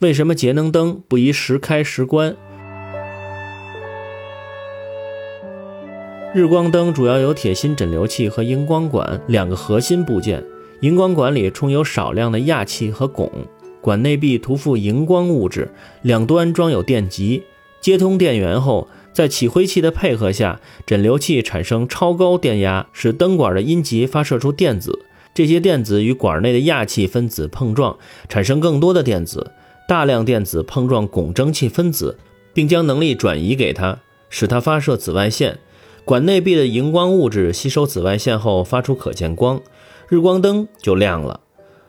为什么节能灯不宜时开时关？日光灯主要有铁芯诊流器和荧光管两个核心部件。荧光管里充有少量的氩气和汞，管内壁涂覆荧光物质，两端装有电极，接通电源后，在起灰器的配合下，诊流器产生超高电压，使灯管的阴极发射出电子。这些电子与管内的氩气分子碰撞，产生更多的电子。大量电子碰撞汞蒸气分子，并将能力转移给它，使它发射紫外线。管内壁的荧光物质吸收紫外线后发出可见光，日光灯就亮了。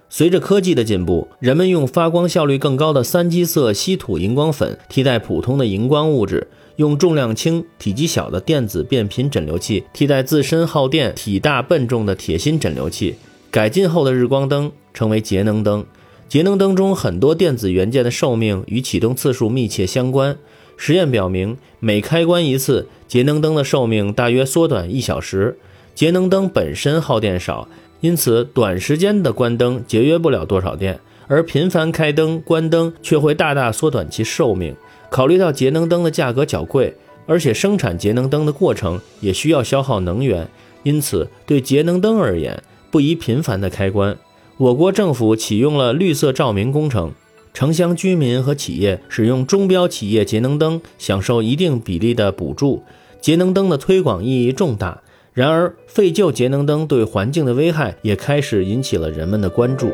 随着科技的进步，人们用发光效率更高的三基色稀土荧光粉替代普通的荧光物质，用重量轻、体积小的电子变频整流器替代自身耗电、体大笨重的铁芯整流器。改进后的日光灯成为节能灯。节能灯中很多电子元件的寿命与启动次数密切相关。实验表明，每开关一次，节能灯的寿命大约缩短一小时。节能灯本身耗电少，因此短时间的关灯节约不了多少电，而频繁开灯、关灯却会大大缩短其寿命。考虑到节能灯的价格较贵，而且生产节能灯的过程也需要消耗能源，因此对节能灯而言，不宜频繁的开关。我国政府启用了绿色照明工程，城乡居民和企业使用中标企业节能灯，享受一定比例的补助。节能灯的推广意义重大。然而，废旧节能灯对环境的危害也开始引起了人们的关注。